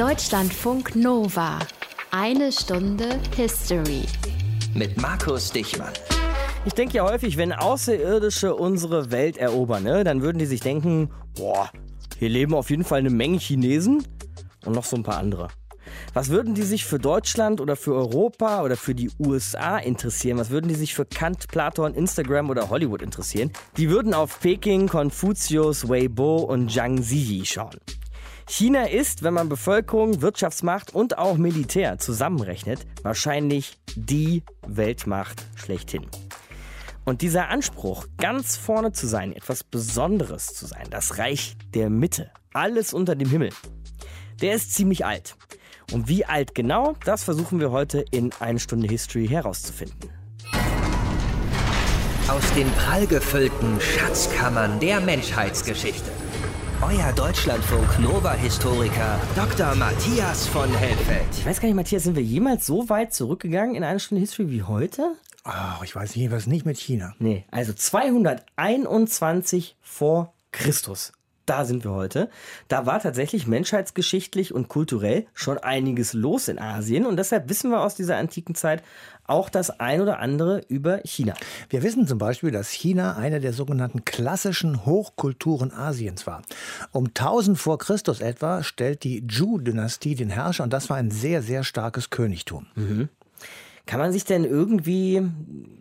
Deutschlandfunk Nova. Eine Stunde History. Mit Markus Dichmann. Ich denke ja häufig, wenn Außerirdische unsere Welt erobern, ne, dann würden die sich denken, boah, hier leben auf jeden Fall eine Menge Chinesen und noch so ein paar andere. Was würden die sich für Deutschland oder für Europa oder für die USA interessieren? Was würden die sich für Kant, Platon, Instagram oder Hollywood interessieren? Die würden auf Peking, Konfuzius, Weibo und Zhang Ziyi schauen. China ist, wenn man Bevölkerung, Wirtschaftsmacht und auch Militär zusammenrechnet, wahrscheinlich die Weltmacht schlechthin. Und dieser Anspruch, ganz vorne zu sein, etwas Besonderes zu sein, das Reich der Mitte, alles unter dem Himmel, der ist ziemlich alt. Und wie alt genau, das versuchen wir heute in eine Stunde History herauszufinden. Aus den prallgefüllten Schatzkammern der Menschheitsgeschichte. Euer Deutschlandfunk Nova-Historiker Dr. Matthias von Helfeld. Ich weiß gar nicht, Matthias, sind wir jemals so weit zurückgegangen in eine Stunde History wie heute? Oh, ich weiß nicht, was nicht mit China. Nee, also 221 vor Christus. Da sind wir heute. Da war tatsächlich menschheitsgeschichtlich und kulturell schon einiges los in Asien und deshalb wissen wir aus dieser antiken Zeit auch das ein oder andere über China. Wir wissen zum Beispiel, dass China eine der sogenannten klassischen Hochkulturen Asiens war. Um 1000 vor Christus etwa stellt die Zhou-Dynastie den Herrscher und das war ein sehr, sehr starkes Königtum. Mhm. Kann man sich denn irgendwie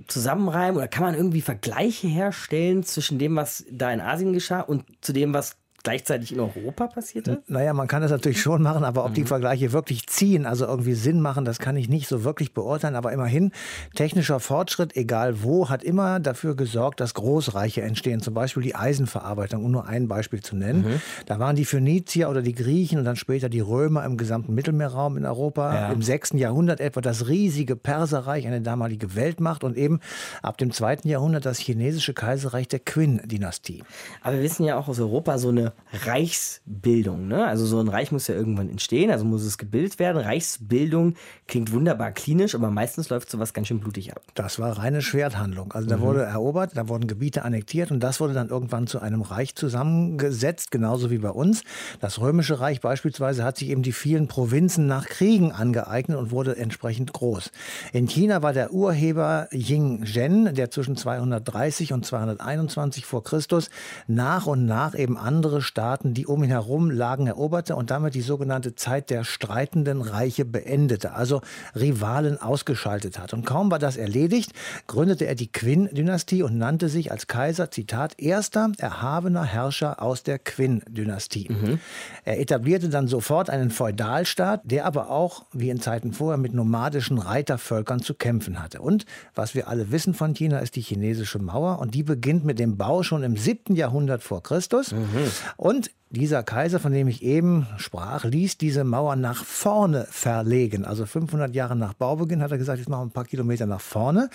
zusammenreimen oder kann man irgendwie Vergleiche herstellen zwischen dem, was da in Asien geschah und zu dem, was gleichzeitig in Europa passierte? Naja, man kann das natürlich schon machen, aber ob mhm. die Vergleiche wirklich ziehen, also irgendwie Sinn machen, das kann ich nicht so wirklich beurteilen. Aber immerhin, technischer Fortschritt, egal wo, hat immer dafür gesorgt, dass Großreiche entstehen. Zum Beispiel die Eisenverarbeitung, um nur ein Beispiel zu nennen. Mhm. Da waren die Phönizier oder die Griechen und dann später die Römer im gesamten Mittelmeerraum in Europa. Ja. Im 6. Jahrhundert etwa das riesige Perserreich, eine damalige Weltmacht und eben ab dem 2. Jahrhundert das chinesische Kaiserreich der Qin-Dynastie. Aber wir wissen ja auch aus Europa so eine Reichsbildung. Ne? Also so ein Reich muss ja irgendwann entstehen, also muss es gebildet werden. Reichsbildung klingt wunderbar klinisch, aber meistens läuft sowas ganz schön blutig ab. Das war reine Schwerthandlung. Also da mhm. wurde erobert, da wurden Gebiete annektiert und das wurde dann irgendwann zu einem Reich zusammengesetzt, genauso wie bei uns. Das Römische Reich beispielsweise hat sich eben die vielen Provinzen nach Kriegen angeeignet und wurde entsprechend groß. In China war der Urheber Ying Zhen, der zwischen 230 und 221 vor Christus nach und nach eben andere andere Staaten, die um ihn herum lagen, eroberte und damit die sogenannte Zeit der streitenden Reiche beendete, also Rivalen ausgeschaltet hat. Und kaum war das erledigt, gründete er die Qin-Dynastie und nannte sich als Kaiser, Zitat, erster erhabener Herrscher aus der Qin-Dynastie. Mhm. Er etablierte dann sofort einen Feudalstaat, der aber auch, wie in Zeiten vorher, mit nomadischen Reitervölkern zu kämpfen hatte. Und was wir alle wissen von China, ist die chinesische Mauer und die beginnt mit dem Bau schon im 7. Jahrhundert vor Christus. Mhm. Und dieser Kaiser, von dem ich eben sprach, ließ diese Mauer nach vorne verlegen. Also 500 Jahre nach Baubeginn hat er gesagt, jetzt machen wir ein paar Kilometer nach vorne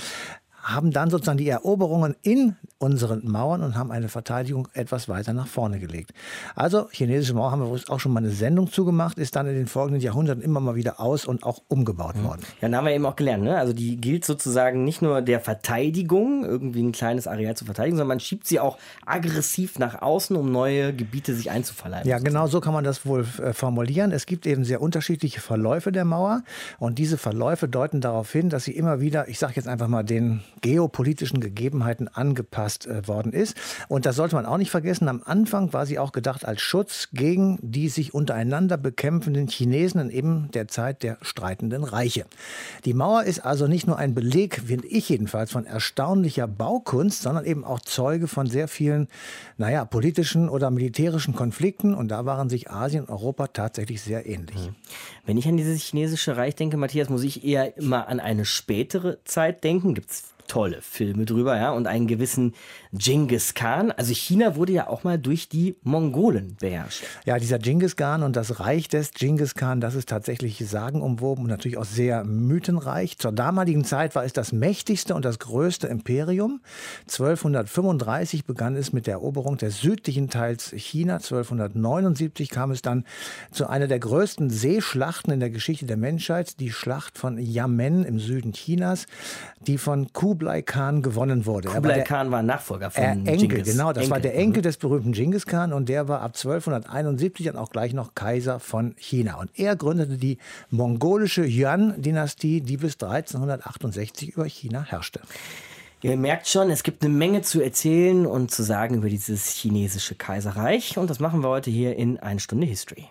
haben dann sozusagen die Eroberungen in unseren Mauern und haben eine Verteidigung etwas weiter nach vorne gelegt. Also chinesische Mauer haben wir auch schon mal eine Sendung zugemacht, ist dann in den folgenden Jahrhunderten immer mal wieder aus und auch umgebaut worden. Ja, dann haben wir eben auch gelernt, ne? also die gilt sozusagen nicht nur der Verteidigung, irgendwie ein kleines Areal zu verteidigen, sondern man schiebt sie auch aggressiv nach außen, um neue Gebiete sich einzuverleiben. Ja, genau so kann man das wohl äh, formulieren. Es gibt eben sehr unterschiedliche Verläufe der Mauer und diese Verläufe deuten darauf hin, dass sie immer wieder, ich sage jetzt einfach mal den geopolitischen Gegebenheiten angepasst äh, worden ist. Und das sollte man auch nicht vergessen. Am Anfang war sie auch gedacht als Schutz gegen die sich untereinander bekämpfenden Chinesen in eben der Zeit der streitenden Reiche. Die Mauer ist also nicht nur ein Beleg, finde ich jedenfalls, von erstaunlicher Baukunst, sondern eben auch Zeuge von sehr vielen, naja, politischen oder militärischen Konflikten. Und da waren sich Asien und Europa tatsächlich sehr ähnlich. Mhm. Wenn ich an dieses chinesische Reich denke, Matthias, muss ich eher immer an eine spätere Zeit denken. Gibt es tolle Filme drüber, ja, und einen gewissen Genghis Khan. Also China wurde ja auch mal durch die Mongolen beherrscht. Ja, dieser Genghis Khan und das Reich des Genghis Khan, das ist tatsächlich sagenumwoben und natürlich auch sehr mythenreich. Zur damaligen Zeit war es das mächtigste und das größte Imperium. 1235 begann es mit der Eroberung des südlichen Teils China. 1279 kam es dann zu einer der größten Seeschlachten in der Geschichte der Menschheit, die Schlacht von Yamen im Süden Chinas, die von Kublai Khan gewonnen wurde. Kublai Khan war Nachfolger von äh, Enkel, Genghis. genau. Das Enkel. war der Enkel des berühmten Genghis Khan und der war ab 1271 dann auch gleich noch Kaiser von China. Und er gründete die mongolische Yuan-Dynastie, die bis 1368 über China herrschte. Ihr merkt schon, es gibt eine Menge zu erzählen und zu sagen über dieses chinesische Kaiserreich. Und das machen wir heute hier in Eine Stunde History.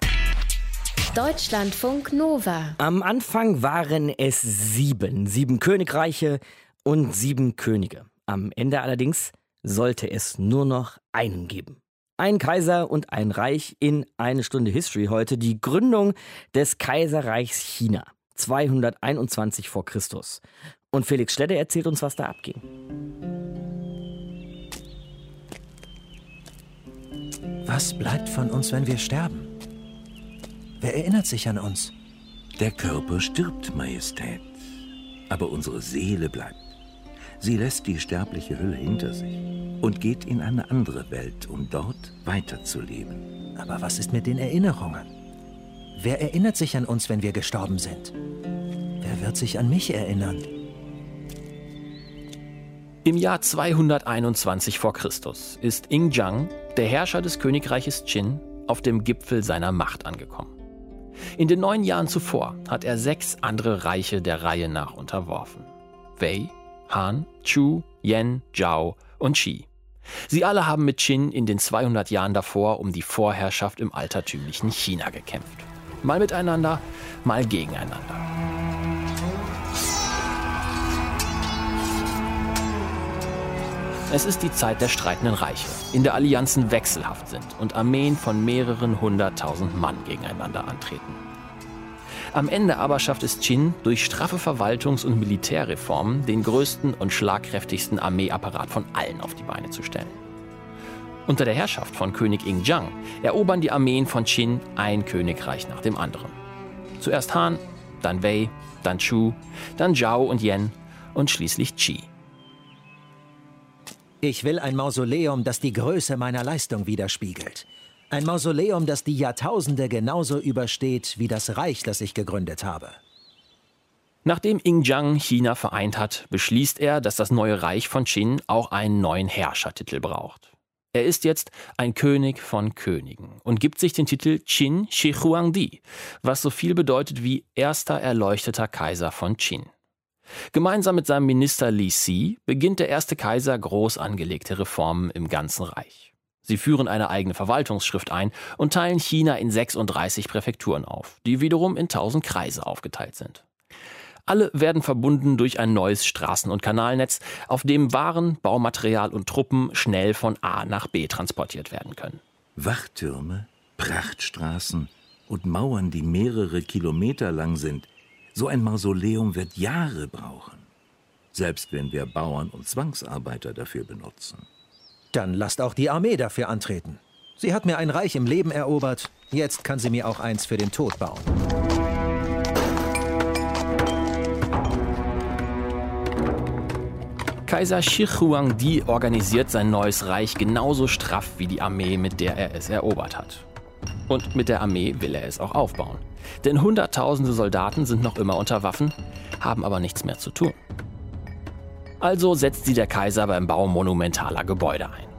Deutschlandfunk Nova. Am Anfang waren es sieben, sieben Königreiche und sieben Könige. Am Ende allerdings sollte es nur noch einen geben. Ein Kaiser und ein Reich in eine Stunde History heute. Die Gründung des Kaiserreichs China. 221 vor Christus. Und Felix Stedde erzählt uns, was da abging. Was bleibt von uns, wenn wir sterben? Wer erinnert sich an uns? Der Körper stirbt, Majestät, aber unsere Seele bleibt. Sie lässt die sterbliche Hülle hinter sich und geht in eine andere Welt, um dort weiterzuleben. Aber was ist mit den Erinnerungen? Wer erinnert sich an uns, wenn wir gestorben sind? Wer wird sich an mich erinnern? Im Jahr 221 vor Christus ist Ing Zhang, der Herrscher des Königreiches Qin, auf dem Gipfel seiner Macht angekommen. In den neun Jahren zuvor hat er sechs andere Reiche der Reihe nach unterworfen. Wei, Han, Chu, Yan, Zhao und Qi. Sie alle haben mit Qin in den 200 Jahren davor um die Vorherrschaft im altertümlichen China gekämpft. Mal miteinander, mal gegeneinander. Es ist die Zeit der streitenden Reiche, in der Allianzen wechselhaft sind und Armeen von mehreren hunderttausend Mann gegeneinander antreten. Am Ende aber schafft es Qin durch straffe Verwaltungs- und Militärreformen den größten und schlagkräftigsten Armeeapparat von allen auf die Beine zu stellen. Unter der Herrschaft von König Ing Zhang erobern die Armeen von Qin ein Königreich nach dem anderen. Zuerst Han, dann Wei, dann Chu, dann Zhao und Yan und schließlich Qi. Ich will ein Mausoleum, das die Größe meiner Leistung widerspiegelt. Ein Mausoleum, das die Jahrtausende genauso übersteht wie das Reich, das ich gegründet habe. Nachdem Ing Zhang China vereint hat, beschließt er, dass das neue Reich von Qin auch einen neuen Herrschertitel braucht. Er ist jetzt ein König von Königen und gibt sich den Titel Qin Shi Huangdi, was so viel bedeutet wie erster erleuchteter Kaiser von Qin. Gemeinsam mit seinem Minister Li Si beginnt der erste Kaiser groß angelegte Reformen im ganzen Reich. Sie führen eine eigene Verwaltungsschrift ein und teilen China in 36 Präfekturen auf, die wiederum in 1000 Kreise aufgeteilt sind. Alle werden verbunden durch ein neues Straßen- und Kanalnetz, auf dem Waren, Baumaterial und Truppen schnell von A nach B transportiert werden können. Wachtürme, Prachtstraßen und Mauern, die mehrere Kilometer lang sind, so ein Mausoleum wird Jahre brauchen. Selbst wenn wir Bauern und Zwangsarbeiter dafür benutzen. Dann lasst auch die Armee dafür antreten. Sie hat mir ein Reich im Leben erobert. Jetzt kann sie mir auch eins für den Tod bauen. Kaiser Shi Huangdi organisiert sein neues Reich genauso straff wie die Armee, mit der er es erobert hat. Und mit der Armee will er es auch aufbauen. Denn Hunderttausende Soldaten sind noch immer unter Waffen, haben aber nichts mehr zu tun. Also setzt sie der Kaiser beim Bau monumentaler Gebäude ein.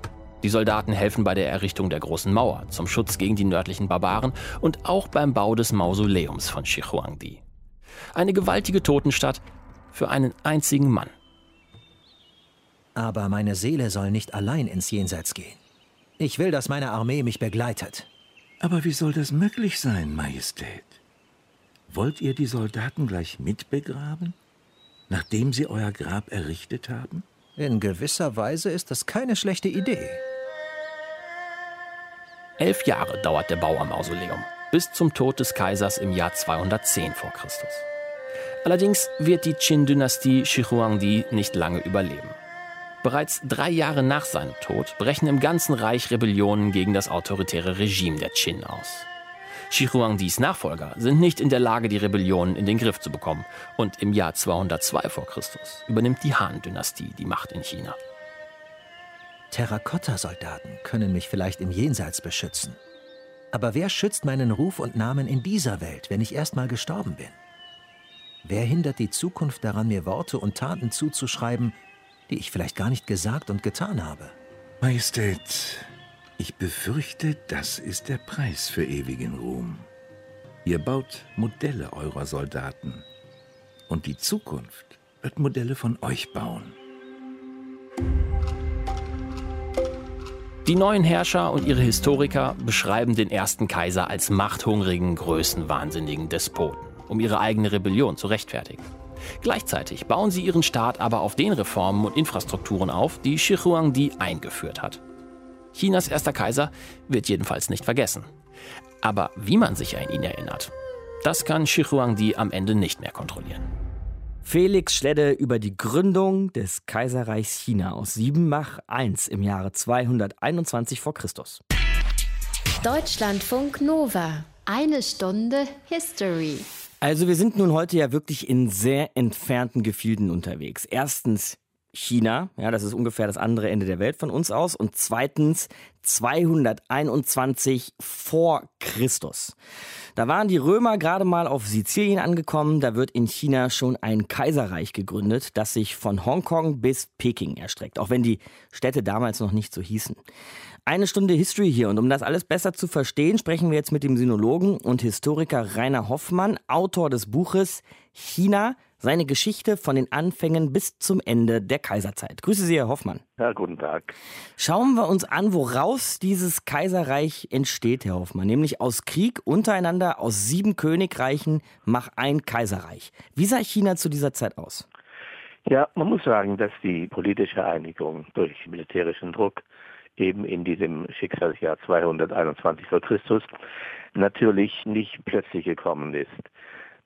Die Soldaten helfen bei der Errichtung der großen Mauer zum Schutz gegen die nördlichen Barbaren und auch beim Bau des Mausoleums von Shi Huangdi. Eine gewaltige Totenstadt für einen einzigen Mann. Aber meine Seele soll nicht allein ins Jenseits gehen. Ich will, dass meine Armee mich begleitet. Aber wie soll das möglich sein, Majestät? Wollt ihr die Soldaten gleich mitbegraben, nachdem sie euer Grab errichtet haben? In gewisser Weise ist das keine schlechte Idee. Elf Jahre dauert der Bau am Mausoleum, bis zum Tod des Kaisers im Jahr 210 vor Christus. Allerdings wird die Qin-Dynastie Shi Huangdi nicht lange überleben. Bereits drei Jahre nach seinem Tod brechen im ganzen Reich Rebellionen gegen das autoritäre Regime der Qin aus. Shi Huangdis Nachfolger sind nicht in der Lage, die Rebellionen in den Griff zu bekommen. Und im Jahr 202 vor Christus übernimmt die Han-Dynastie die Macht in China. Terrakotta-Soldaten können mich vielleicht im Jenseits beschützen. Aber wer schützt meinen Ruf und Namen in dieser Welt, wenn ich erst mal gestorben bin? Wer hindert die Zukunft daran, mir Worte und Taten zuzuschreiben, die ich vielleicht gar nicht gesagt und getan habe. Majestät, ich befürchte, das ist der Preis für ewigen Ruhm. Ihr baut Modelle eurer Soldaten. Und die Zukunft wird Modelle von euch bauen. Die neuen Herrscher und ihre Historiker beschreiben den ersten Kaiser als machthungrigen, größenwahnsinnigen Despoten, um ihre eigene Rebellion zu rechtfertigen. Gleichzeitig bauen sie ihren Staat aber auf den Reformen und Infrastrukturen auf, die Shi Huangdi eingeführt hat. Chinas erster Kaiser wird jedenfalls nicht vergessen. Aber wie man sich an ihn erinnert, das kann Shi Huangdi am Ende nicht mehr kontrollieren. Felix Schledde über die Gründung des Kaiserreichs China aus Siebenmach I im Jahre 221 v. Chr. Deutschlandfunk Nova. Eine Stunde History. Also wir sind nun heute ja wirklich in sehr entfernten Gefilden unterwegs. Erstens China, ja, das ist ungefähr das andere Ende der Welt von uns aus. Und zweitens 221 vor Christus. Da waren die Römer gerade mal auf Sizilien angekommen. Da wird in China schon ein Kaiserreich gegründet, das sich von Hongkong bis Peking erstreckt, auch wenn die Städte damals noch nicht so hießen. Eine Stunde History hier und um das alles besser zu verstehen, sprechen wir jetzt mit dem Sinologen und Historiker Rainer Hoffmann, Autor des Buches China, seine Geschichte von den Anfängen bis zum Ende der Kaiserzeit. Grüße Sie, Herr Hoffmann. Ja, guten Tag. Schauen wir uns an, woraus dieses Kaiserreich entsteht, Herr Hoffmann. Nämlich aus Krieg untereinander, aus sieben Königreichen, mach ein Kaiserreich. Wie sah China zu dieser Zeit aus? Ja, man muss sagen, dass die politische Einigung durch militärischen Druck eben in diesem Schicksalsjahr 221 vor Christus natürlich nicht plötzlich gekommen ist.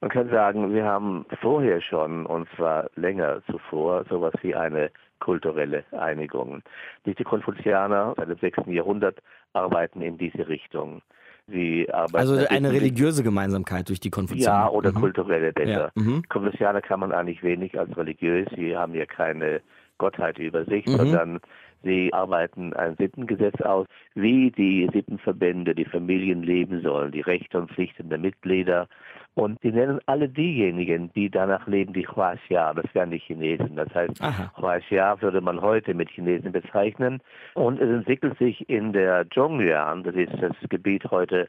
Man kann sagen, wir haben vorher schon, und zwar länger zuvor, sowas wie eine kulturelle Einigung. Diese Konfuzianer seit dem 6. Jahrhundert arbeiten in diese Richtung. Sie arbeiten also eine religiöse Gemeinsamkeit durch die Konfuzianer? Ja, oder mhm. kulturelle Länder. Ja. Mhm. Konfuzianer kann man eigentlich wenig als religiös. Sie haben ja keine Gottheit über sich, mhm. sondern Sie arbeiten ein Sittengesetz aus, wie die Sittenverbände, die Familien leben sollen, die Rechte und Pflichten der Mitglieder. Und sie nennen alle diejenigen, die danach leben, die Huaxia, das wären die Chinesen. Das heißt, Huaxia würde man heute mit Chinesen bezeichnen. Und es entwickelt sich in der Zhongyuan, das ist das Gebiet heute,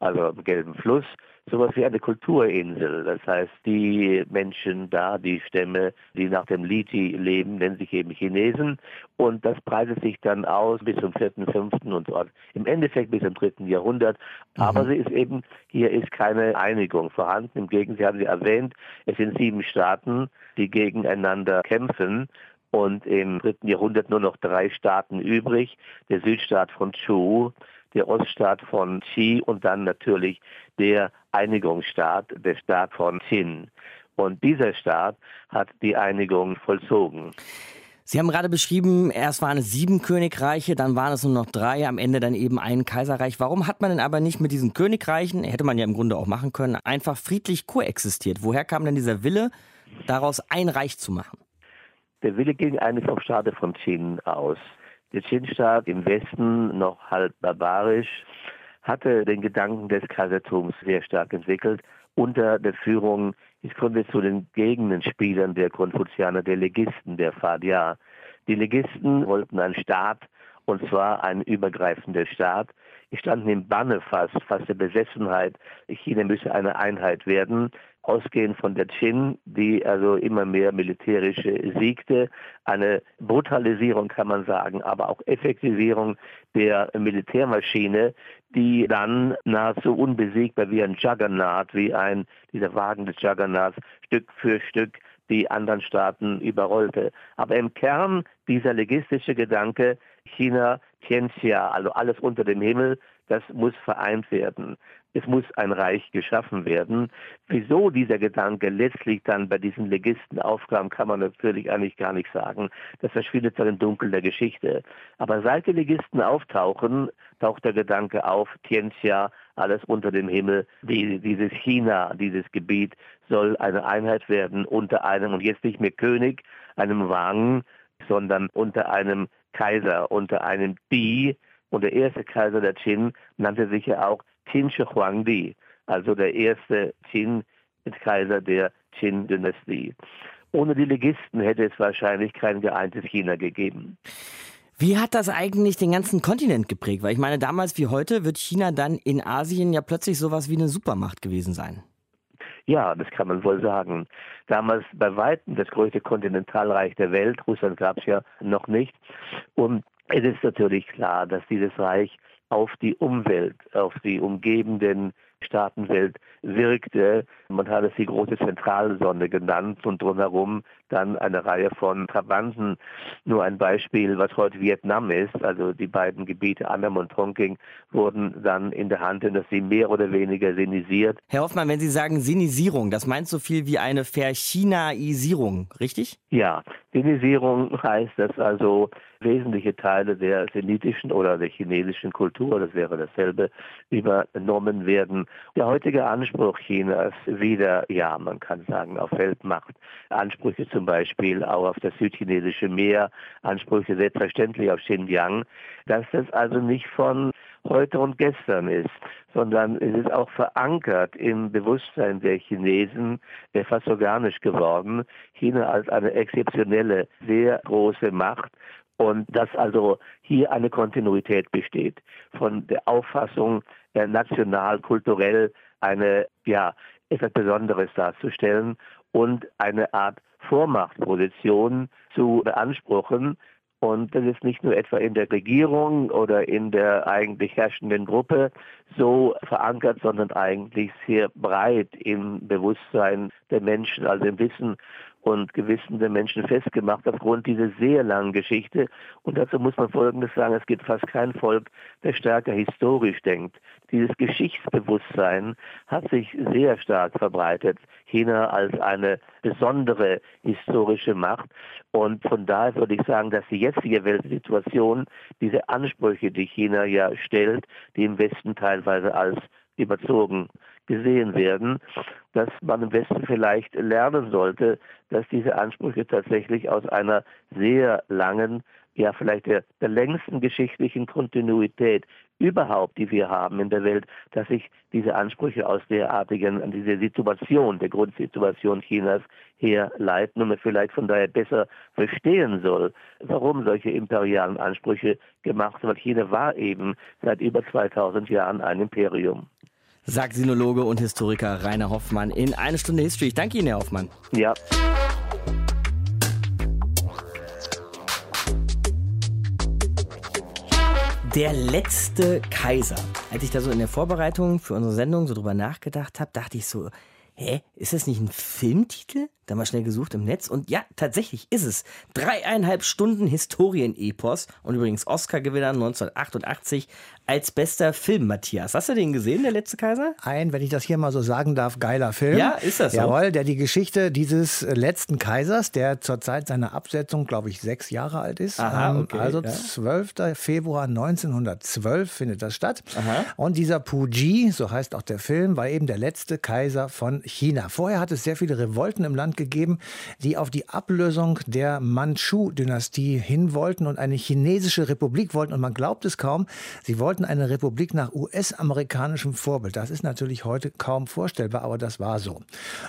also am Gelben Fluss, sowas wie eine Kulturinsel. Das heißt, die Menschen da, die Stämme, die nach dem Liti leben, nennen sich eben Chinesen. Und das breitet sich dann aus bis zum vierten, fünften und so. Im Endeffekt bis zum dritten Jahrhundert. Mhm. Aber sie ist eben, hier ist keine Einigung vorhanden. Im Gegenteil, Sie haben Sie erwähnt, es sind sieben Staaten, die gegeneinander kämpfen und im dritten Jahrhundert nur noch drei Staaten übrig. Der Südstaat von Chu, der Oststaat von Qi und dann natürlich der Einigungsstaat, der Staat von Qin. Und dieser Staat hat die Einigung vollzogen. Sie haben gerade beschrieben, erst waren es sieben Königreiche, dann waren es nur noch drei, am Ende dann eben ein Kaiserreich. Warum hat man denn aber nicht mit diesen Königreichen, hätte man ja im Grunde auch machen können, einfach friedlich koexistiert? Woher kam denn dieser Wille, daraus ein Reich zu machen? Der Wille ging eigentlich vom Staate von Qin aus. Der Qin-Staat im Westen, noch halb barbarisch, hatte den Gedanken des Kaisertums sehr stark entwickelt unter der Führung, jetzt kommen wir zu den gegenden Spielern der Konfuzianer, der Legisten, der Fadia. Die Legisten wollten einen Staat, und zwar einen übergreifenden Staat. Die standen im Banne fast, fast der Besessenheit. China müsse eine Einheit werden ausgehend von der Qin, die also immer mehr militärisch siegte, eine Brutalisierung kann man sagen, aber auch Effektivierung der Militärmaschine, die dann nahezu unbesiegbar wie ein Juggernaut, wie ein dieser Wagen des Juggernauts Stück für Stück die anderen Staaten überrollte. Aber im Kern dieser legistische Gedanke, China, Tianxia, also alles unter dem Himmel, das muss vereint werden es muss ein Reich geschaffen werden. Wieso dieser Gedanke letztlich dann bei diesen Legisten aufkam, kann man natürlich eigentlich gar nicht sagen. Das verschwindet dann im Dunkel der Geschichte. Aber seit die Legisten auftauchen, taucht der Gedanke auf, Tianxia, alles unter dem Himmel, die, dieses China, dieses Gebiet soll eine Einheit werden unter einem, und jetzt nicht mehr König, einem Wang, sondern unter einem Kaiser, unter einem Di. Und der erste Kaiser der Qin nannte sich ja auch Qin Shi Huangdi, also der erste Qin-Kaiser der Qin-Dynastie. Ohne die Legisten hätte es wahrscheinlich kein geeintes China gegeben. Wie hat das eigentlich den ganzen Kontinent geprägt? Weil ich meine, damals wie heute wird China dann in Asien ja plötzlich sowas wie eine Supermacht gewesen sein. Ja, das kann man wohl sagen. Damals bei Weitem das größte Kontinentalreich der Welt, Russland gab es ja noch nicht. Und es ist natürlich klar, dass dieses Reich auf die Umwelt, auf die umgebenden Staatenwelt wirkte. Man hat es die große Zentralsonne genannt und drumherum dann eine Reihe von Trabanten. Nur ein Beispiel, was heute Vietnam ist, also die beiden Gebiete Annam und Tonking wurden dann in der Hand, dass sie mehr oder weniger sinisiert. Herr Hoffmann, wenn Sie sagen Sinisierung, das meint so viel wie eine Verchinaisierung, richtig? Ja, Sinisierung heißt, dass also wesentliche Teile der senitischen oder der chinesischen Kultur, das wäre dasselbe, übernommen werden. Der heutige Anspruch Chinas wieder, ja, man kann sagen, auf Weltmacht, Ansprüche zum Beispiel auch auf das südchinesische Meer, Ansprüche selbstverständlich auf Xinjiang, dass das also nicht von heute und gestern ist, sondern es ist auch verankert im Bewusstsein der Chinesen, fast organisch geworden, China als eine exzeptionelle, sehr große Macht. Und dass also hier eine Kontinuität besteht von der Auffassung, äh, national, kulturell eine, ja, etwas Besonderes darzustellen und eine Art Vormachtposition zu beanspruchen. Und das ist nicht nur etwa in der Regierung oder in der eigentlich herrschenden Gruppe so verankert, sondern eigentlich sehr breit im Bewusstsein der Menschen, also im Wissen und Gewissen der Menschen festgemacht aufgrund dieser sehr langen Geschichte. Und dazu muss man Folgendes sagen, es gibt fast kein Volk, der stärker historisch denkt. Dieses Geschichtsbewusstsein hat sich sehr stark verbreitet. China als eine besondere historische Macht. Und von daher würde ich sagen, dass die jetzige Weltsituation diese Ansprüche, die China ja stellt, die im Westen teilweise als überzogen gesehen werden, dass man im Westen vielleicht lernen sollte, dass diese Ansprüche tatsächlich aus einer sehr langen, ja vielleicht der, der längsten geschichtlichen Kontinuität überhaupt, die wir haben in der Welt, dass sich diese Ansprüche aus derartigen, an diese Situation, der Grundsituation Chinas herleiten und man vielleicht von daher besser verstehen soll, warum solche imperialen Ansprüche gemacht sind. Weil China war eben seit über 2000 Jahren ein Imperium sagt Sinologe und Historiker Rainer Hoffmann in eine Stunde History. Ich danke Ihnen, Herr Hoffmann. Ja. Der letzte Kaiser. Als ich da so in der Vorbereitung für unsere Sendung so drüber nachgedacht habe, dachte ich so, hä, ist das nicht ein Filmtitel? Da mal schnell gesucht im Netz und ja, tatsächlich ist es. Dreieinhalb Stunden Historienepos und übrigens Oscar-Gewinner 1988 als bester Film, Matthias. Hast du den gesehen, der letzte Kaiser? Ein, wenn ich das hier mal so sagen darf, geiler Film. Ja, ist das so? Jawohl, der die Geschichte dieses letzten Kaisers, der zur Zeit seiner Absetzung, glaube ich, sechs Jahre alt ist. Aha, ähm, okay, also ja. 12. Februar 1912 findet das statt. Aha. Und dieser Puji, so heißt auch der Film, war eben der letzte Kaiser von China. Vorher hat es sehr viele Revolten im Land gegeben, die auf die Ablösung der Mandschu-Dynastie hin wollten und eine chinesische Republik wollten. Und man glaubt es kaum, sie wollten eine Republik nach US-amerikanischem Vorbild. Das ist natürlich heute kaum vorstellbar, aber das war so.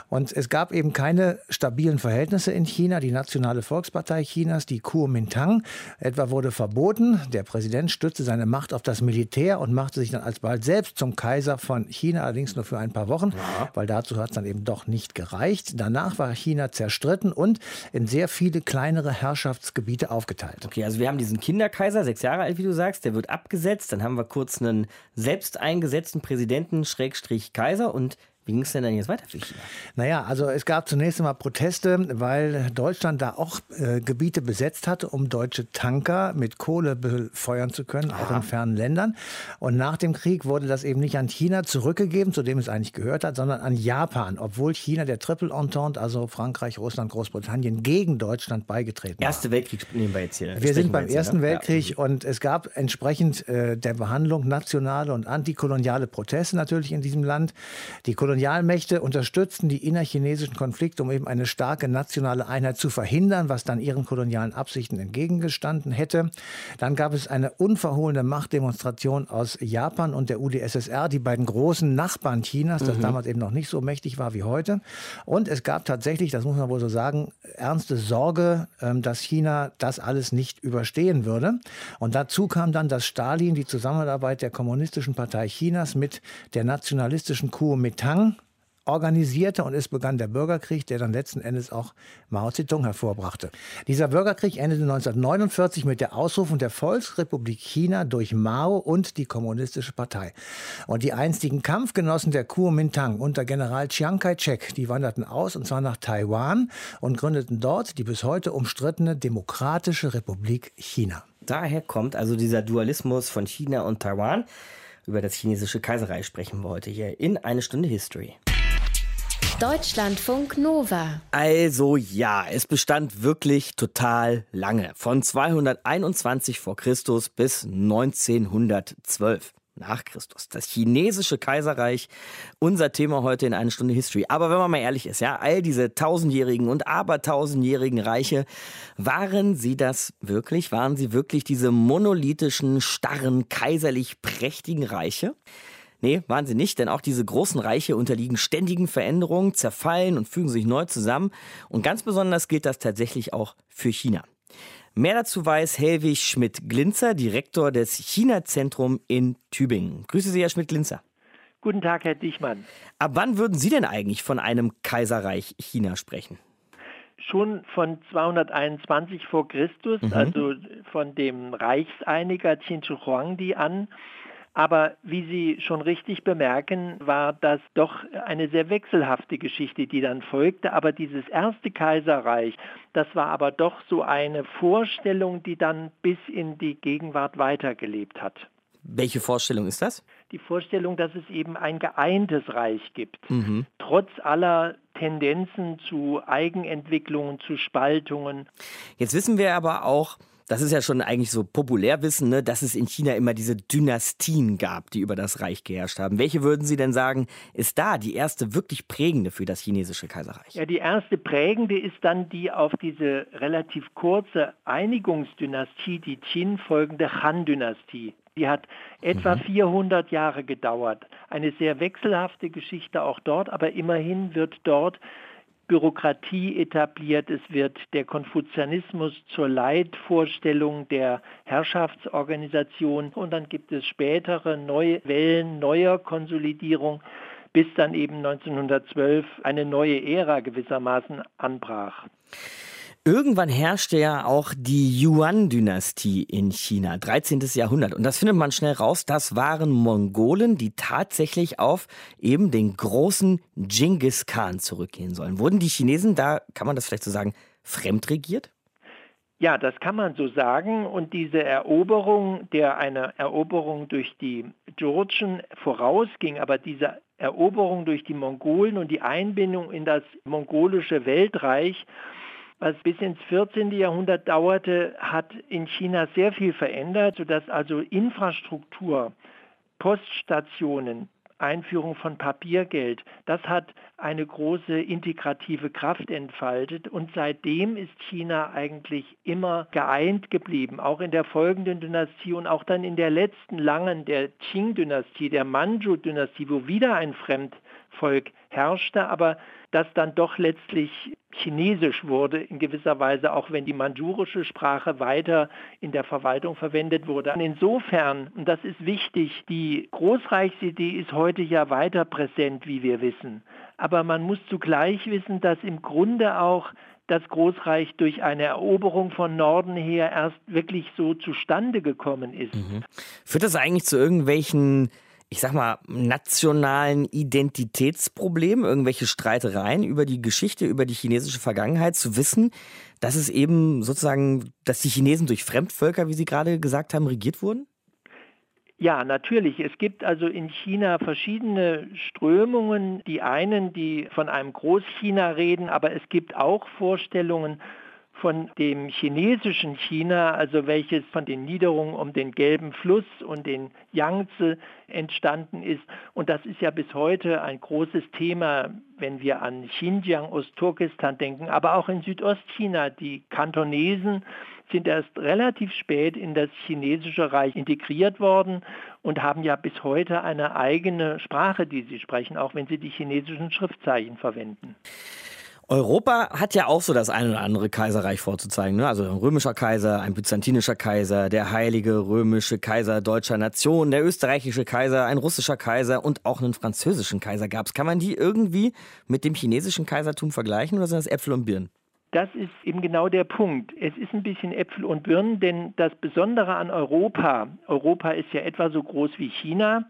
Und es gab eben keine stabilen Verhältnisse in China. Die Nationale Volkspartei Chinas, die Kuomintang, etwa wurde verboten. Der Präsident stützte seine Macht auf das Militär und machte sich dann alsbald selbst zum Kaiser von China, allerdings nur für ein paar Wochen, weil dazu hat es dann eben doch nicht gereicht. Danach war China zerstritten und in sehr viele kleinere Herrschaftsgebiete aufgeteilt. Okay, also wir haben diesen Kinderkaiser, sechs Jahre alt, wie du sagst, der wird abgesetzt. Dann haben wir kurz einen selbst eingesetzten Präsidenten, Schrägstrich Kaiser und wie ging es denn dann jetzt weiter für China? Naja, also es gab zunächst einmal Proteste, weil Deutschland da auch äh, Gebiete besetzt hatte, um deutsche Tanker mit Kohle befeuern zu können, auch in fernen Ländern. Und nach dem Krieg wurde das eben nicht an China zurückgegeben, zu dem es eigentlich gehört hat, sondern an Japan, obwohl China der Triple Entente, also Frankreich, Russland, Großbritannien, gegen Deutschland beigetreten war. Erste Weltkrieg nehmen wir jetzt hier. Wir sprechen sind beim hier, Ersten ne? Weltkrieg Ja. und es gab entsprechend äh, der Behandlung nationale und antikoloniale Proteste natürlich in diesem Land. Die kolonialen Kolonialmächte unterstützten die innerchinesischen Konflikte, um eben eine starke nationale Einheit zu verhindern, was dann ihren kolonialen Absichten entgegengestanden hätte. Dann gab es eine unverhohlene Machtdemonstration aus Japan und der UdSSR, die beiden großen Nachbarn Chinas, das mhm. damals eben noch nicht so mächtig war wie heute. Und es gab tatsächlich, das muss man wohl so sagen, ernste Sorge, ähm, dass China das alles nicht überstehen würde. Und dazu kam dann, dass Stalin die Zusammenarbeit der Kommunistischen Partei Chinas mit der nationalistischen Kuomintang organisierte und es begann der Bürgerkrieg, der dann letzten Endes auch Mao Zedong hervorbrachte. Dieser Bürgerkrieg endete 1949 mit der Ausrufung der Volksrepublik China durch Mao und die Kommunistische Partei. Und die einstigen Kampfgenossen der Kuomintang unter General Chiang Kai-shek, die wanderten aus und zwar nach Taiwan und gründeten dort die bis heute umstrittene Demokratische Republik China. Daher kommt also dieser Dualismus von China und Taiwan. Über das chinesische Kaiserreich sprechen wir heute hier in eine Stunde History. Deutschlandfunk Nova. Also ja, es bestand wirklich total lange. Von 221 vor Christus bis 1912 nach Christus. Das chinesische Kaiserreich, unser Thema heute in einer Stunde History. Aber wenn man mal ehrlich ist, ja, all diese tausendjährigen und abertausendjährigen Reiche, waren sie das wirklich? Waren sie wirklich diese monolithischen, starren, kaiserlich prächtigen Reiche? Nee, waren sie nicht, denn auch diese großen Reiche unterliegen ständigen Veränderungen, zerfallen und fügen sich neu zusammen. Und ganz besonders gilt das tatsächlich auch für China. Mehr dazu weiß Helwig Schmidt-Glinzer, Direktor des China-Zentrum in Tübingen. Grüße Sie, Herr Schmidt-Glinzer. Guten Tag, Herr Dichmann. Ab wann würden Sie denn eigentlich von einem Kaiserreich China sprechen? Schon von 221 vor Christus, mhm. also von dem Reichseiniger Qin Shi Huangdi an. Aber wie Sie schon richtig bemerken, war das doch eine sehr wechselhafte Geschichte, die dann folgte. Aber dieses erste Kaiserreich, das war aber doch so eine Vorstellung, die dann bis in die Gegenwart weitergelebt hat. Welche Vorstellung ist das? Die Vorstellung, dass es eben ein geeintes Reich gibt. Mhm. Trotz aller Tendenzen zu Eigenentwicklungen, zu Spaltungen. Jetzt wissen wir aber auch, das ist ja schon eigentlich so Populärwissen, ne, dass es in China immer diese Dynastien gab, die über das Reich geherrscht haben. Welche würden Sie denn sagen, ist da die erste wirklich prägende für das chinesische Kaiserreich? Ja, die erste prägende ist dann die auf diese relativ kurze Einigungsdynastie, die Qin folgende Han-Dynastie. Die hat etwa mhm. 400 Jahre gedauert. Eine sehr wechselhafte Geschichte auch dort, aber immerhin wird dort Bürokratie etabliert, es wird der Konfuzianismus zur Leitvorstellung der Herrschaftsorganisation und dann gibt es spätere neue Wellen neuer Konsolidierung, bis dann eben 1912 eine neue Ära gewissermaßen anbrach. Irgendwann herrschte ja auch die Yuan-Dynastie in China, 13. Jahrhundert. Und das findet man schnell raus. Das waren Mongolen, die tatsächlich auf eben den großen Genghis Khan zurückgehen sollen. Wurden die Chinesen da, kann man das vielleicht so sagen, fremdregiert? Ja, das kann man so sagen. Und diese Eroberung, der eine Eroberung durch die Georgen vorausging, aber diese Eroberung durch die Mongolen und die Einbindung in das mongolische Weltreich, was bis ins 14. Jahrhundert dauerte, hat in China sehr viel verändert, sodass also Infrastruktur, Poststationen, Einführung von Papiergeld, das hat eine große integrative Kraft entfaltet und seitdem ist China eigentlich immer geeint geblieben, auch in der folgenden Dynastie und auch dann in der letzten langen, der Qing-Dynastie, der Manchu-Dynastie, wo wieder ein Fremdvolk herrschte, aber das dann doch letztlich Chinesisch wurde, in gewisser Weise, auch wenn die manchurische Sprache weiter in der Verwaltung verwendet wurde. Und insofern, und das ist wichtig, die Großreichsidee ist heute ja weiter präsent, wie wir wissen. Aber man muss zugleich wissen, dass im Grunde auch das Großreich durch eine Eroberung von Norden her erst wirklich so zustande gekommen ist. Mhm. Führt das eigentlich zu irgendwelchen ich sag mal, nationalen Identitätsproblemen, irgendwelche Streitereien über die Geschichte, über die chinesische Vergangenheit, zu wissen, dass es eben sozusagen, dass die Chinesen durch Fremdvölker, wie Sie gerade gesagt haben, regiert wurden? Ja, natürlich. Es gibt also in China verschiedene Strömungen. Die einen, die von einem Großchina reden, aber es gibt auch Vorstellungen von dem chinesischen China, also welches von den Niederungen um den Gelben Fluss und den Yangtze entstanden ist. Und das ist ja bis heute ein großes Thema, wenn wir an Xinjiang, Ostturkestan denken, aber auch in Südostchina. Die Kantonesen sind erst relativ spät in das chinesische Reich integriert worden und haben ja bis heute eine eigene Sprache, die sie sprechen, auch wenn sie die chinesischen Schriftzeichen verwenden. Europa hat ja auch so das ein oder andere Kaiserreich vorzuzeigen. Ne? Also ein römischer Kaiser, ein byzantinischer Kaiser, der heilige römische Kaiser deutscher Nation, der österreichische Kaiser, ein russischer Kaiser und auch einen französischen Kaiser gab es. Kann man die irgendwie mit dem chinesischen Kaisertum vergleichen oder sind das Äpfel und Birnen? Das ist eben genau der Punkt. Es ist ein bisschen Äpfel und Birnen, denn das Besondere an Europa, Europa ist ja etwa so groß wie China,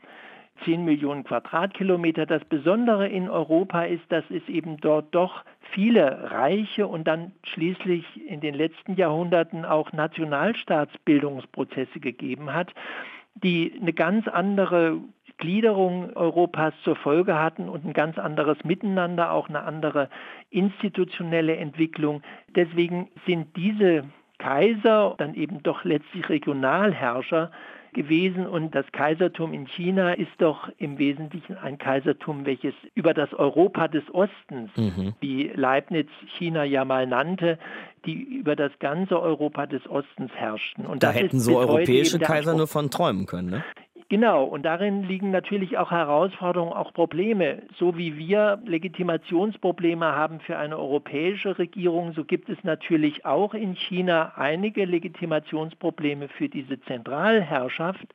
10 Millionen Quadratkilometer. Das Besondere in Europa ist, dass es eben dort doch viele reiche und dann schließlich in den letzten Jahrhunderten auch Nationalstaatsbildungsprozesse gegeben hat, die eine ganz andere Gliederung Europas zur Folge hatten und ein ganz anderes Miteinander, auch eine andere institutionelle Entwicklung. Deswegen sind diese Kaiser dann eben doch letztlich Regionalherrscher gewesen und das Kaisertum in China ist doch im Wesentlichen ein Kaisertum, welches über das Europa des Ostens, mhm. wie Leibniz China ja mal nannte, die über das ganze Europa des Ostens herrschten. Und da hätten so europäische Kaiser nur von träumen können, ne? Genau, und darin liegen natürlich auch Herausforderungen, auch Probleme. So wie wir Legitimationsprobleme haben für eine europäische Regierung, so gibt es natürlich auch in China einige Legitimationsprobleme für diese Zentralherrschaft.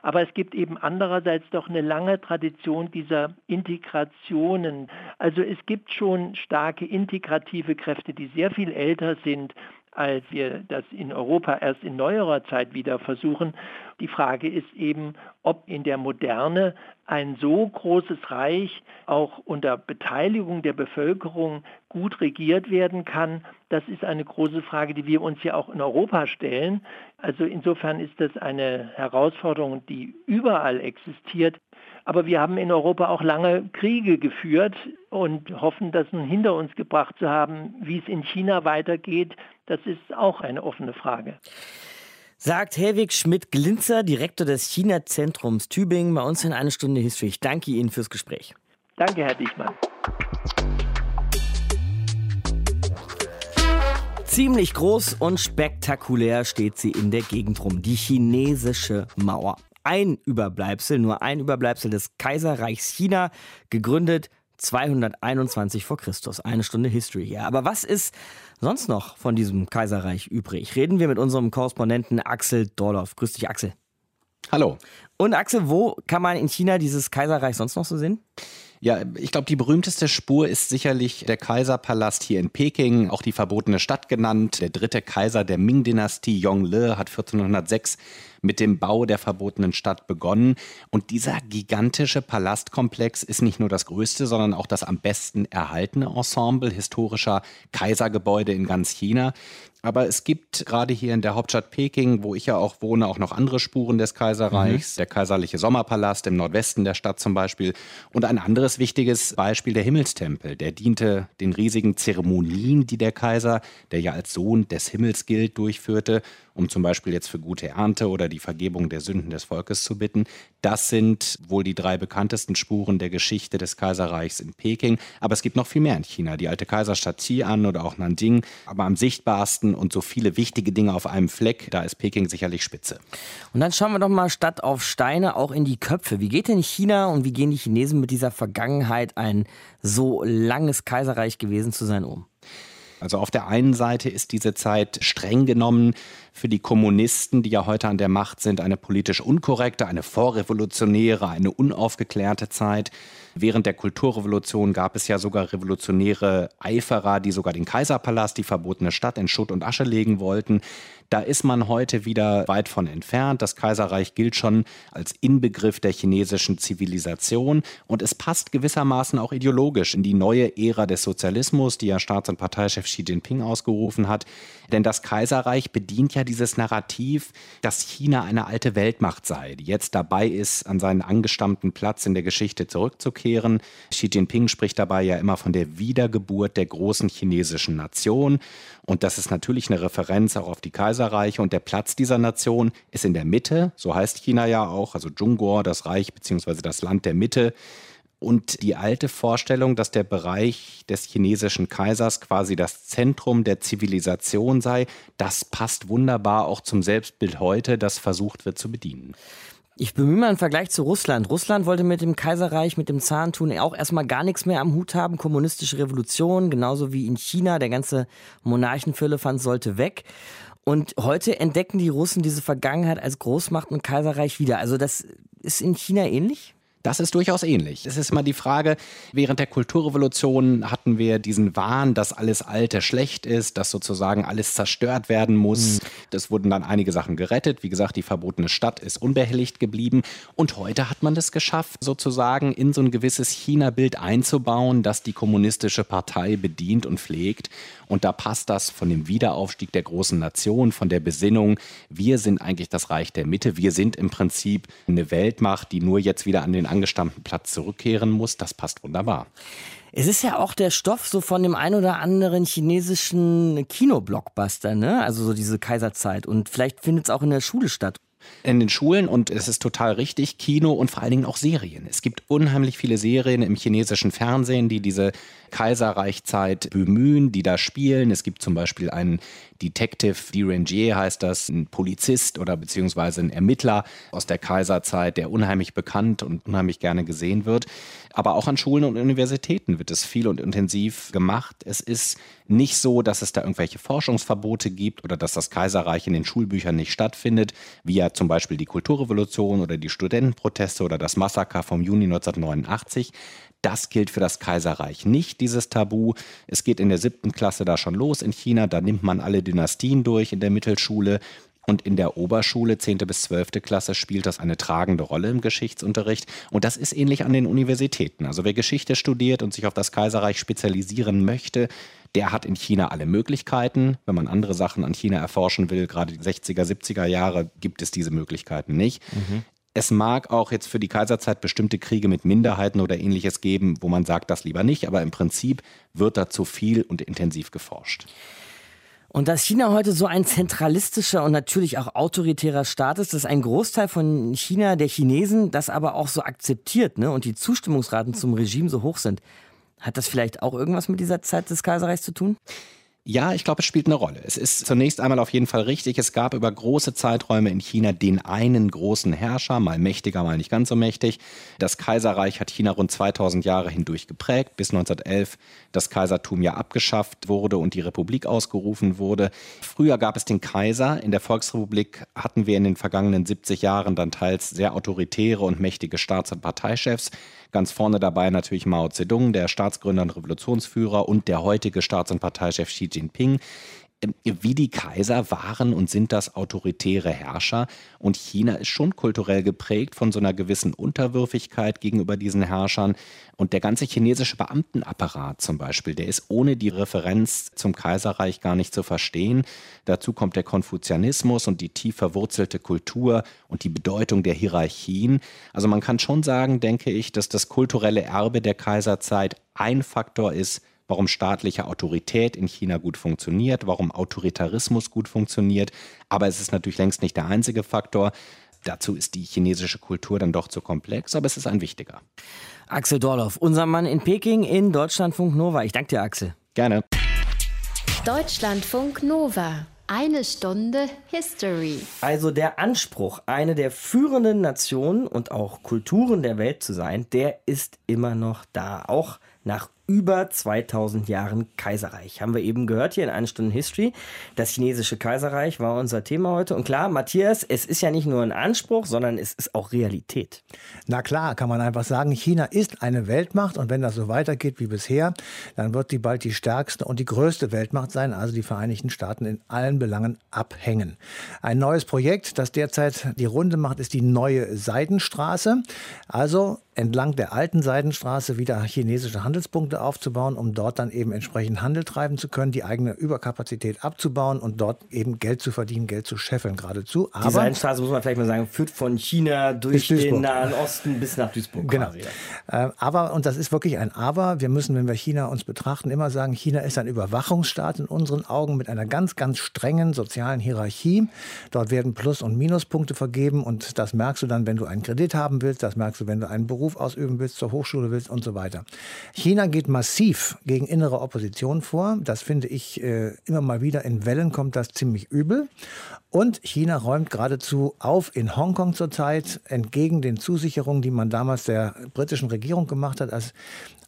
Aber es gibt eben andererseits doch eine lange Tradition dieser Integrationen. Also es gibt schon starke integrative Kräfte, die sehr viel älter sind als wir das in Europa erst in neuerer Zeit wieder versuchen. Die Frage ist eben, ob in der Moderne ein so großes Reich auch unter Beteiligung der Bevölkerung gut regiert werden kann. Das ist eine große Frage, die wir uns ja auch in Europa stellen. Also insofern ist das eine Herausforderung, die überall existiert. Aber wir haben in Europa auch lange Kriege geführt und hoffen, das nun hinter uns gebracht zu haben. Wie es in China weitergeht, das ist auch eine offene Frage. Sagt Herwig Schmidt-Glinzer, Direktor des China-Zentrums Tübingen, bei uns in einer Stunde History. Ich danke Ihnen fürs Gespräch. Danke, Herr Dichmann. Ziemlich groß und spektakulär steht sie in der Gegend rum, die chinesische Mauer ein Überbleibsel, nur ein Überbleibsel des Kaiserreichs China, gegründet 221 vor Christus. Eine Stunde History hier. Aber was ist sonst noch von diesem Kaiserreich übrig? Reden wir mit unserem Korrespondenten Axel Dorloff. Grüß dich, Axel. Hallo. Und Axel, wo kann man in China dieses Kaiserreich sonst noch so sehen? Ja, ich glaube, die berühmteste Spur ist sicherlich der Kaiserpalast hier in Peking, auch die verbotene Stadt genannt. Der dritte Kaiser der Ming-Dynastie, Yongle, hat 1406 mit dem Bau der verbotenen Stadt begonnen. Und dieser gigantische Palastkomplex ist nicht nur das größte, sondern auch das am besten erhaltene Ensemble historischer Kaisergebäude in ganz China. Aber es gibt gerade hier in der Hauptstadt Peking, wo ich ja auch wohne, auch noch andere Spuren des Kaiserreichs. Mhm. Der kaiserliche Sommerpalast im Nordwesten der Stadt zum Beispiel. Und ein anderes wichtiges Beispiel, der Himmelstempel. Der diente den riesigen Zeremonien, die der Kaiser, der ja als Sohn des Himmels gilt, durchführte um zum Beispiel jetzt für gute Ernte oder die Vergebung der Sünden des Volkes zu bitten. Das sind wohl die drei bekanntesten Spuren der Geschichte des Kaiserreichs in Peking. Aber es gibt noch viel mehr in China. Die alte Kaiserstadt Xi'an oder auch Nanjing. Aber am sichtbarsten und so viele wichtige Dinge auf einem Fleck, da ist Peking sicherlich spitze. Und dann schauen wir doch mal statt auf Steine auch in die Köpfe. Wie geht denn China und wie gehen die Chinesen mit dieser Vergangenheit, ein so langes Kaiserreich gewesen zu sein, um? Also auf der einen Seite ist diese Zeit streng genommen für die Kommunisten, die ja heute an der Macht sind, eine politisch unkorrekte, eine vorrevolutionäre, eine unaufgeklärte Zeit. Während der Kulturrevolution gab es ja sogar revolutionäre Eiferer, die sogar den Kaiserpalast, die verbotene Stadt in Schutt und Asche legen wollten. Da ist man heute wieder weit von entfernt. Das Kaiserreich gilt schon als Inbegriff der chinesischen Zivilisation und es passt gewissermaßen auch ideologisch in die neue Ära des Sozialismus, die ja Staats- und Parteichef Xi Jinping ausgerufen hat. Denn das Kaiserreich bedient ja dieses Narrativ, dass China eine alte Weltmacht sei, die jetzt dabei ist, an seinen angestammten Platz in der Geschichte zurückzukehren zurückkehren. Xi Jinping spricht dabei ja immer von der Wiedergeburt der großen chinesischen Nation. Und das ist natürlich eine Referenz auch auf die Kaiserreiche. Und der Platz dieser Nation ist in der Mitte, so heißt China ja auch, also Zhongguo, das Reich bzw. das Land der Mitte. Und die alte Vorstellung, dass der Bereich des chinesischen Kaisers quasi das Zentrum der Zivilisation sei, das passt wunderbar auch zum Selbstbild heute, das versucht wird zu bedienen. Ich bemühe mal einen Vergleich zu Russland. Russland wollte mit dem Kaiserreich, mit dem Zahntun auch erstmal gar nichts mehr am Hut haben. Kommunistische Revolution, genauso wie in China. Der ganze Monarchenfirlefanz sollte weg. Und heute entdecken die Russen diese Vergangenheit als Großmacht und Kaiserreich wieder. Also das ist in China ähnlich? Das ist durchaus ähnlich. Es ist immer die Frage, während der Kulturrevolution hatten wir diesen Wahn, dass alles Alte schlecht ist, dass sozusagen alles zerstört werden muss. Es mhm. wurden dann einige Sachen gerettet. Wie gesagt, die verbotene Stadt ist unbehelligt geblieben. Und heute hat man es geschafft, sozusagen in so ein gewisses China-Bild einzubauen, das die kommunistische Partei bedient und pflegt. Und da passt das von dem Wiederaufstieg der großen Nation, von der Besinnung, wir sind eigentlich das Reich der Mitte, wir sind im Prinzip eine Weltmacht, die nur jetzt wieder an den angestammten Platz zurückkehren muss. Das passt wunderbar. Es ist ja auch der Stoff so von dem ein oder anderen chinesischen Kinoblockbuster, ne? Also so diese Kaiserzeit. Und vielleicht findet es auch in der Schule statt in den Schulen und es ist total richtig, Kino und vor allen Dingen auch Serien. Es gibt unheimlich viele Serien im chinesischen Fernsehen, die diese Kaiserreichzeit bemühen, die da spielen. Es gibt zum Beispiel einen Detective Diranger heißt das, ein Polizist oder beziehungsweise ein Ermittler aus der Kaiserzeit, der unheimlich bekannt und unheimlich gerne gesehen wird. Aber auch an Schulen und Universitäten wird es viel und intensiv gemacht. Es ist nicht so, dass es da irgendwelche Forschungsverbote gibt oder dass das Kaiserreich in den Schulbüchern nicht stattfindet, wie ja zum Beispiel die Kulturrevolution oder die Studentenproteste oder das Massaker vom Juni 1989. Das gilt für das Kaiserreich nicht, dieses Tabu. Es geht in der siebten Klasse da schon los in China. Da nimmt man alle Dynastien durch in der Mittelschule. Und in der Oberschule, 10. bis 12. Klasse, spielt das eine tragende Rolle im Geschichtsunterricht. Und das ist ähnlich an den Universitäten. Also wer Geschichte studiert und sich auf das Kaiserreich spezialisieren möchte, der hat in China alle Möglichkeiten. Wenn man andere Sachen an China erforschen will, gerade die 60er, 70er Jahre, gibt es diese Möglichkeiten nicht. Mhm. Es mag auch jetzt für die Kaiserzeit bestimmte Kriege mit Minderheiten oder ähnliches geben, wo man sagt, das lieber nicht, aber im Prinzip wird da zu viel und intensiv geforscht. Und dass China heute so ein zentralistischer und natürlich auch autoritärer Staat ist, dass ein Großteil von China, der Chinesen, das aber auch so akzeptiert ne? und die Zustimmungsraten zum Regime so hoch sind. Hat das vielleicht auch irgendwas mit dieser Zeit des Kaiserreichs zu tun? Ja, ich glaube, es spielt eine Rolle. Es ist zunächst einmal auf jeden Fall richtig, es gab über große Zeiträume in China den einen großen Herrscher, mal mächtiger, mal nicht ganz so mächtig. Das Kaiserreich hat China rund 2000 Jahre hindurch geprägt, bis 1911 das Kaisertum ja abgeschafft wurde und die Republik ausgerufen wurde. Früher gab es den Kaiser. In der Volksrepublik hatten wir in den vergangenen 70 Jahren dann teils sehr autoritäre und mächtige Staats- und Parteichefs. Ganz vorne dabei natürlich Mao Zedong, der Staatsgründer und Revolutionsführer und der heutige Staats- und Parteichef Xi Jinping. Ähm, wie die Kaiser waren und sind das autoritäre Herrscher. Und China ist schon kulturell geprägt von so einer gewissen Unterwürfigkeit gegenüber diesen Herrschern. Und der ganze chinesische Beamtenapparat zum Beispiel, der ist ohne die Referenz zum Kaiserreich gar nicht zu verstehen. Dazu kommt der Konfuzianismus und die tief verwurzelte Kultur und die Bedeutung der Hierarchien. Also man kann schon sagen, denke ich, dass das kulturelle Erbe der Kaiserzeit ein Faktor ist, warum staatliche Autorität in China gut funktioniert, warum Autoritarismus gut funktioniert. Aber es ist natürlich längst nicht der einzige Faktor. Dazu ist die chinesische Kultur dann doch zu komplex, aber es ist ein wichtiger. Axel Dorloff, unser Mann in Peking in Deutschlandfunk Nova. Ich danke dir, Axel. Gerne. Deutschlandfunk Nova. Eine Stunde History. Also der Anspruch, eine der führenden Nationen und auch Kulturen der Welt zu sein, der ist immer noch da. Auch nach über 2000 Jahren Kaiserreich. Haben wir eben gehört hier in einer Stunde History. Das chinesische Kaiserreich war unser Thema heute. Und klar, Matthias, es ist ja nicht nur ein Anspruch, sondern es ist auch Realität. Na klar, kann man einfach sagen, China ist eine Weltmacht und wenn das so weitergeht wie bisher, dann wird sie bald die stärkste und die größte Weltmacht sein, also die Vereinigten Staaten in allen Belangen abhängen. Ein neues Projekt, das derzeit die Runde macht, ist die neue Seidenstraße. Also entlang der alten Seidenstraße wieder chinesische Handelspunkte aufzubauen, um dort dann eben entsprechend Handel treiben zu können, die eigene Überkapazität abzubauen und dort eben Geld zu verdienen, Geld zu scheffeln geradezu. Aber die Seidenstraße, muss man vielleicht mal sagen, führt von China durch den Nahen Osten bis nach Duisburg. Genau. Quasi. Ähm, aber, und das ist wirklich ein Aber, wir müssen, wenn wir China uns betrachten, immer sagen, China ist ein Überwachungsstaat in unseren Augen mit einer ganz, ganz strengen sozialen Hierarchie. Dort werden Plus- und Minuspunkte vergeben und das merkst du dann, wenn du einen Kredit haben willst, das merkst du, wenn du einen Beruf ausüben willst, zur Hochschule willst und so weiter. China geht massiv gegen innere Opposition vor. Das finde ich äh, immer mal wieder in Wellen kommt das ziemlich übel. Und China räumt geradezu auf in Hongkong zurzeit, entgegen den Zusicherungen, die man damals der britischen Regierung gemacht hat, als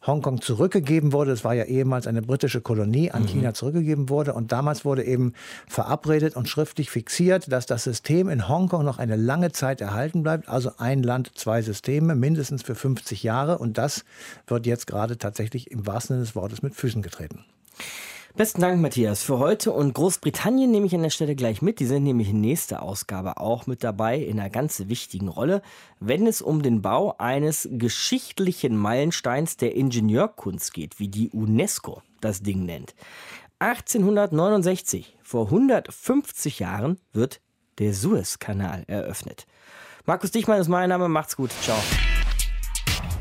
Hongkong zurückgegeben wurde. Es war ja ehemals eine britische Kolonie, an mhm. China zurückgegeben wurde. Und damals wurde eben verabredet und schriftlich fixiert, dass das System in Hongkong noch eine lange Zeit erhalten bleibt. Also ein Land, zwei Systeme, mindestens für 50 Jahre. Und das wird jetzt gerade tatsächlich im wahrsten Sinne des Wortes mit Füßen getreten. Besten Dank, Matthias, für heute. Und Großbritannien nehme ich an der Stelle gleich mit. Die sind nämlich in nächster Ausgabe auch mit dabei in einer ganz wichtigen Rolle, wenn es um den Bau eines geschichtlichen Meilensteins der Ingenieurkunst geht, wie die UNESCO das Ding nennt. 1869, vor 150 Jahren, wird der Suezkanal eröffnet. Markus Dichmann ist mein Name. Macht's gut. Ciao.